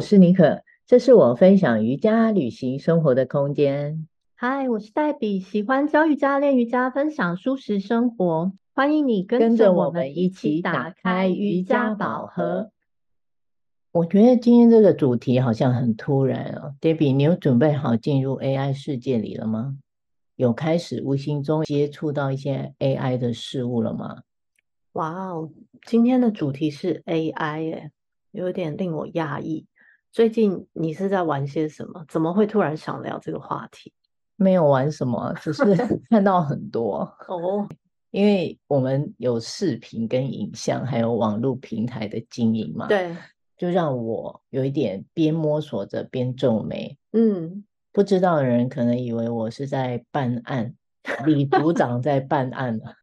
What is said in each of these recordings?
我是妮可，这是我分享瑜伽、旅行、生活的空间。嗨，我是黛比，喜欢教瑜伽、练瑜伽、分享舒适生活。欢迎你跟着我们一起打开瑜伽宝盒。我觉得今天这个主题好像很突然哦，黛比，你有准备好进入 AI 世界里了吗？有开始无形中接触到一些 AI 的事物了吗？哇哦，今天的主题是 AI 耶，有点令我讶异。最近你是在玩些什么？怎么会突然想聊这个话题？没有玩什么，只是 看到很多哦。因为我们有视频跟影像，还有网络平台的经营嘛，对，就让我有一点边摸索着边皱眉，嗯。不知道的人可能以为我是在办案，李组长在办案了，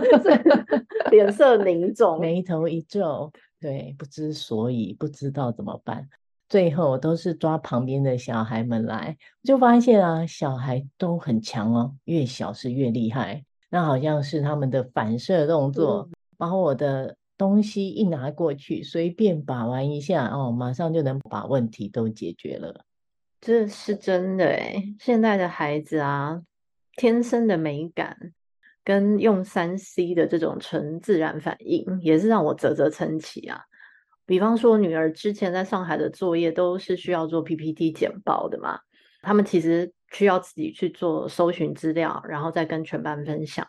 脸色凝重，眉头一皱，对，不知所以，不知道怎么办。最后都是抓旁边的小孩们来，就发现啊，小孩都很强哦，越小是越厉害。那好像是他们的反射动作，嗯、把我的东西一拿过去，随便把玩一下哦，马上就能把问题都解决了。这是真的诶，现在的孩子啊，天生的美感跟用三 C 的这种纯自然反应，也是让我啧啧称奇啊。比方说，女儿之前在上海的作业都是需要做 PPT 简报的嘛，他们其实需要自己去做搜寻资料，然后再跟全班分享。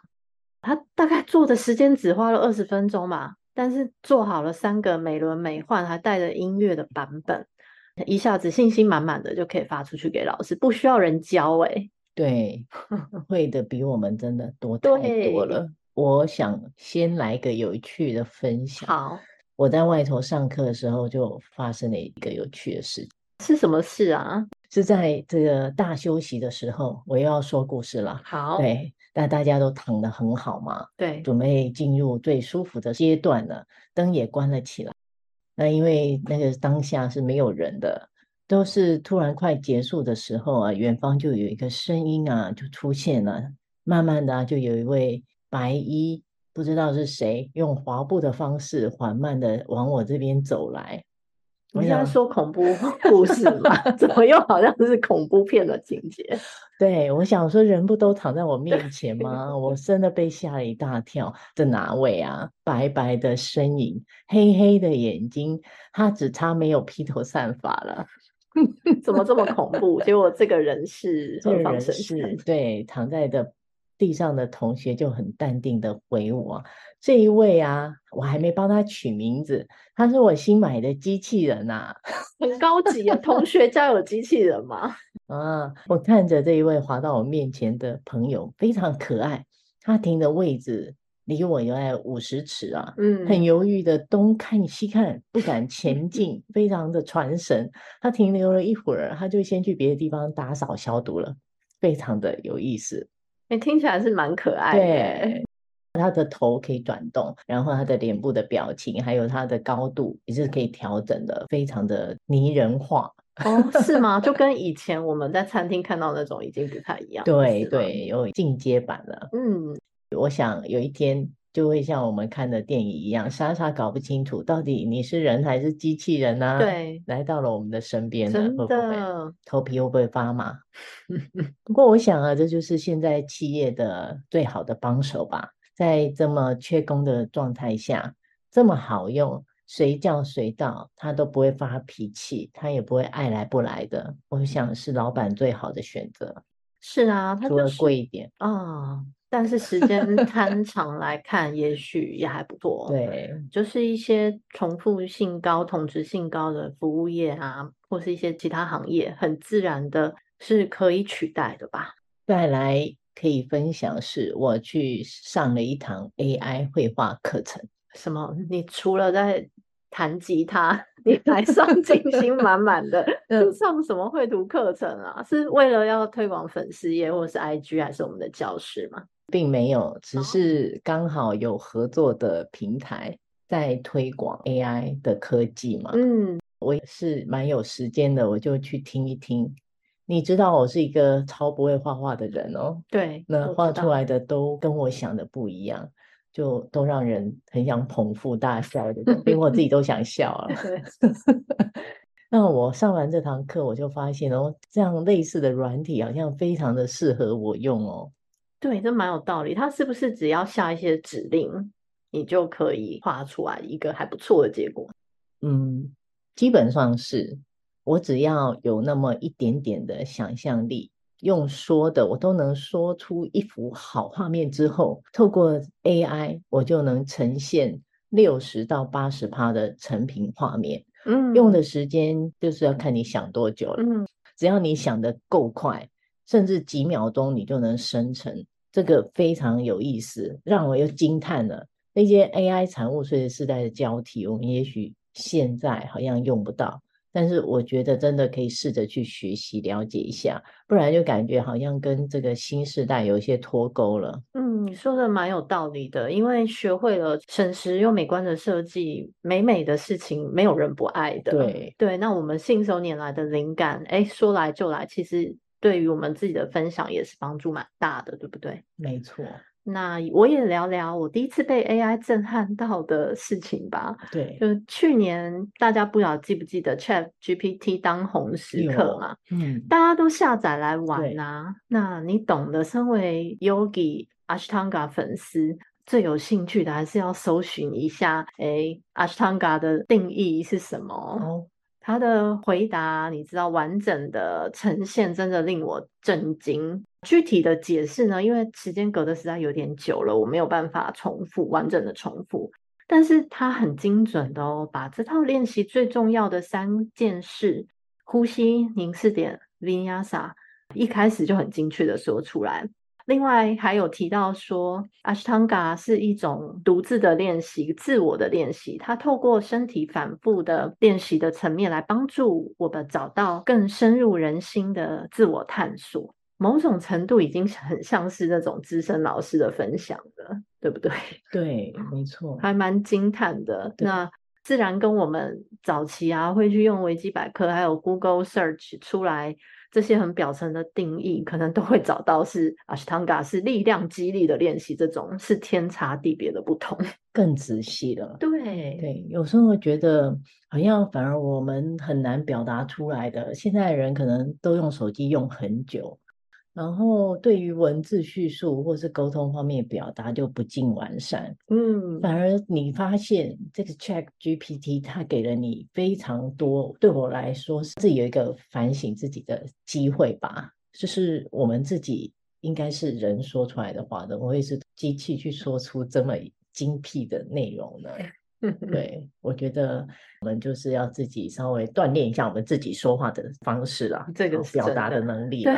他大概做的时间只花了二十分钟嘛，但是做好了三个美轮美奂还带着音乐的版本。一下子信心满满的就可以发出去给老师，不需要人教哎、欸。对，会的比我们真的多太多了。我想先来个有趣的分享。好，我在外头上课的时候就发生了一个有趣的事。是什么事啊？是在这个大休息的时候，我又要说故事了。好，对，但大家都躺得很好嘛。对，准备进入最舒服的阶段了，灯也关了起来。那因为那个当下是没有人的，都是突然快结束的时候啊，远方就有一个声音啊，就出现了。慢慢的啊，就有一位白衣，不知道是谁，用滑步的方式缓慢的往我这边走来。我现在说恐怖 故事嘛，怎么又好像是恐怖片的情节？对，我想说，人不都躺在我面前吗？我真的被吓了一大跳。这哪位啊？白白的身影，黑黑的眼睛，他只差没有披头散发了。怎么这么恐怖？结果这个人是这个人是对躺在的地上的同学就很淡定的回我。这一位啊，我还没帮他取名字，他是我新买的机器人呐、啊，很高级啊！同学家有机器人吗？啊，我看着这一位滑到我面前的朋友，非常可爱。他停的位置离我有五十尺啊，嗯，很犹豫的东看西看，不敢前进，非常的传神。他停留了一会儿，他就先去别的地方打扫消毒了，非常的有意思。哎，听起来是蛮可爱的。对。他的头可以转动，然后他的脸部的表情，还有他的高度也是可以调整的，非常的拟人化。哦，是吗？就跟以前我们在餐厅看到那种已经不太一样。对对，有进阶版了。嗯，我想有一天就会像我们看的电影一样，傻傻搞不清楚到底你是人还是机器人呢、啊？对，来到了我们的身边了，真的，会不会头皮会不会发麻？不过我想啊，这就是现在企业的最好的帮手吧。在这么缺工的状态下，这么好用，随叫随到，他都不会发脾气，他也不会爱来不来的。我想是老板最好的选择。是啊，他除了贵一点啊、哦，但是时间 摊长来看，也许也还不错。对，就是一些重复性高、同质性高的服务业啊，或是一些其他行业，很自然的是可以取代的吧。再来。可以分享是，我去上了一堂 AI 绘画课程。什么？你除了在弹吉他，你还上进心满满的，是上什么绘图课程啊？是为了要推广粉丝页，或是 IG，还是我们的教室吗？并没有，只是刚好有合作的平台在推广 AI 的科技嘛。嗯，我也是蛮有时间的，我就去听一听。你知道我是一个超不会画画的人哦，对，那画出来的都跟我想的不一样，就都让人很想捧腹大笑的，连我自己都想笑 了。那我上完这堂课，我就发现哦，这样类似的软体好像非常的适合我用哦。对，这蛮有道理。它是不是只要下一些指令，你就可以画出来一个还不错的结果？嗯，基本上是，我只要有那么一点点的想象力，用说的我都能说出一幅好画面之后，透过 AI，我就能呈现六十到八十趴的成品画面。嗯，用的时间就是要看你想多久了。嗯，只要你想的够快，甚至几秒钟你就能生成，这个非常有意思，让我又惊叹了。那些 AI 产物随着时代的交替，我们也许现在好像用不到。但是我觉得真的可以试着去学习了解一下，不然就感觉好像跟这个新时代有一些脱钩了。嗯，你说的蛮有道理的，因为学会了省时又美观的设计，美美的事情没有人不爱的。对对，那我们信手拈来的灵感，哎，说来就来，其实对于我们自己的分享也是帮助蛮大的，对不对？没错。那我也聊聊我第一次被 AI 震撼到的事情吧。对，就去年大家不知道记不记得 Chat GPT 当红时刻嘛？嗯，大家都下载来玩呐、啊。那你懂得，身为 Yogi Ashtanga 粉丝，最有兴趣的还是要搜寻一下，哎，Ashtanga 的定义是什么？哦，他的回答，你知道完整的呈现，真的令我震惊。具体的解释呢？因为时间隔得实在有点久了，我没有办法重复完整的重复。但是他很精准的哦，把这套练习最重要的三件事——呼吸、凝视点、Vinyasa，一开始就很精确的说出来。另外还有提到说，Ashtanga 是一种独自的练习，自我的练习。它透过身体反复的练习的层面来帮助我们找到更深入人心的自我探索。某种程度已经很像是那种资深老师的分享了，对不对？对，没错，还蛮惊叹的。那自然跟我们早期啊会去用维基百科还有 Google Search 出来这些很表层的定义，可能都会找到是 Ashtanga 是力量激励的练习，这种是天差地别的不同，更仔细了。对对，有时候会觉得好像反而我们很难表达出来的，现在的人可能都用手机用很久。然后对于文字叙述或是沟通方面表达就不尽完善，嗯，反而你发现这个 Chat GPT 它给了你非常多，对我来说是有一个反省自己的机会吧。就是我们自己应该是人说出来的话的，我会是机器去说出这么精辟的内容呢？对，我觉得我们就是要自己稍微锻炼一下我们自己说话的方式啦，这个表达的能力。对，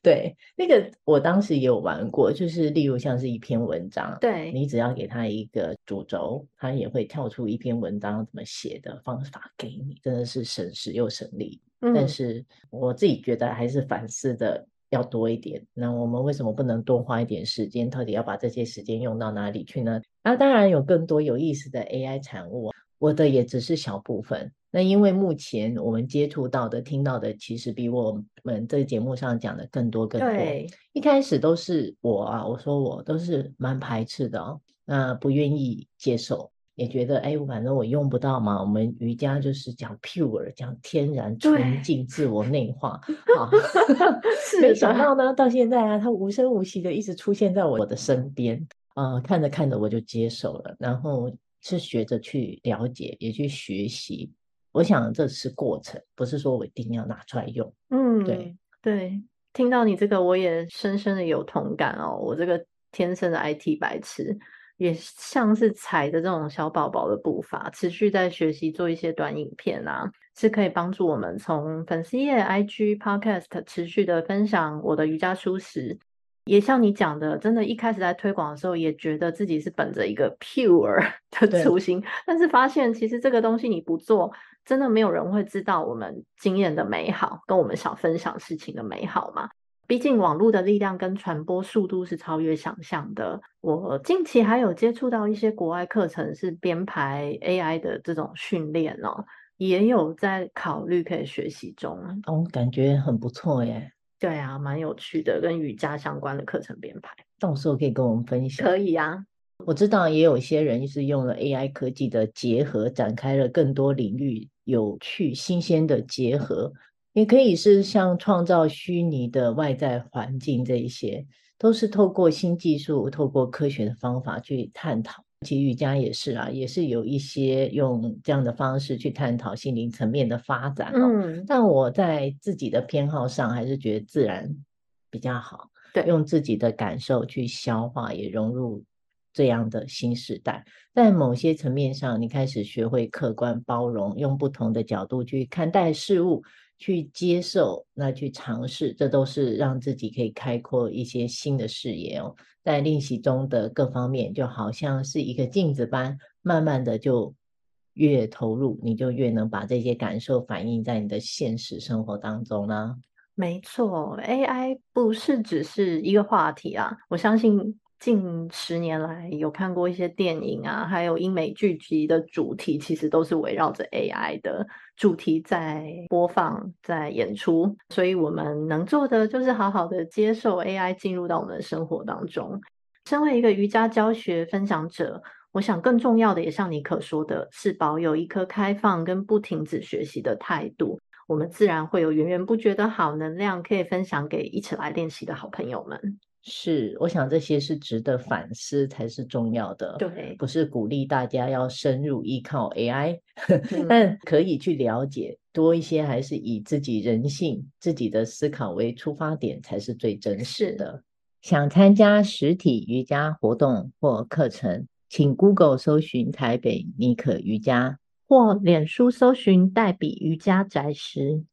对，那个我当时也有玩过，就是例如像是一篇文章，对，你只要给他一个主轴，他也会跳出一篇文章怎么写的方法给你，真的是省时又省力。嗯，但是我自己觉得还是反思的。要多一点，那我们为什么不能多花一点时间？到底要把这些时间用到哪里去呢？那当然有更多有意思的 AI 产物，我的也只是小部分。那因为目前我们接触到的、听到的，其实比我们这个节目上讲的更多更多。对，一开始都是我啊，我说我都是蛮排斥的哦，那不愿意接受。也觉得哎，反正我用不到嘛。我们瑜伽就是讲 pure，讲天然、纯净、自我内化。啊，是没想到呢，到现在啊，它无声无息的一直出现在我的身边啊、呃。看着看着我就接受了，然后是学着去了解，也去学习。我想这是过程，不是说我一定要拿出来用。嗯，对对。听到你这个，我也深深的有同感哦。我这个天生的 IT 白痴。也像是踩着这种小宝宝的步伐，持续在学习做一些短影片啊，是可以帮助我们从粉丝页、IG、Podcast 持续的分享我的瑜伽书时，也像你讲的，真的，一开始在推广的时候，也觉得自己是本着一个 pure 的初心，但是发现其实这个东西你不做，真的没有人会知道我们经验的美好，跟我们想分享事情的美好嘛。毕竟网络的力量跟传播速度是超越想象的。我近期还有接触到一些国外课程，是编排 AI 的这种训练哦，也有在考虑可以学习中。哦，感觉很不错耶。对啊，蛮有趣的，跟瑜伽相关的课程编排，到时候可以跟我们分享。可以啊。我知道也有一些人是用了 AI 科技的结合，展开了更多领域有趣、新鲜的结合，也可以是像创造虚拟的外在环境，这一些都是透过新技术、透过科学的方法去探讨。其实瑜伽也是啊，也是有一些用这样的方式去探讨心灵层面的发展。嗯，但我在自己的偏好上，还是觉得自然比较好。对，用自己的感受去消化，也融入这样的新时代。在某些层面上，你开始学会客观包容，用不同的角度去看待事物，去接受，那去尝试，这都是让自己可以开阔一些新的视野哦。在练习中的各方面，就好像是一个镜子般，慢慢的就越投入，你就越能把这些感受反映在你的现实生活当中啦。没错，AI 不是只是一个话题啊，我相信。近十年来，有看过一些电影啊，还有英美剧集的主题，其实都是围绕着 AI 的主题在播放、在演出。所以，我们能做的就是好好的接受 AI 进入到我们的生活当中。身为一个瑜伽教学分享者，我想更重要的，也像你可说的，是保有一颗开放跟不停止学习的态度。我们自然会有源源不绝的好能量，可以分享给一起来练习的好朋友们。是，我想这些是值得反思才是重要的。对，不是鼓励大家要深入依靠 AI，嗯，但可以去了解多一些，还是以自己人性、自己的思考为出发点，才是最真实的。想参加实体瑜伽活动或课程，请 Google 搜寻台北妮可瑜伽，或脸书搜寻黛比瑜伽宅时。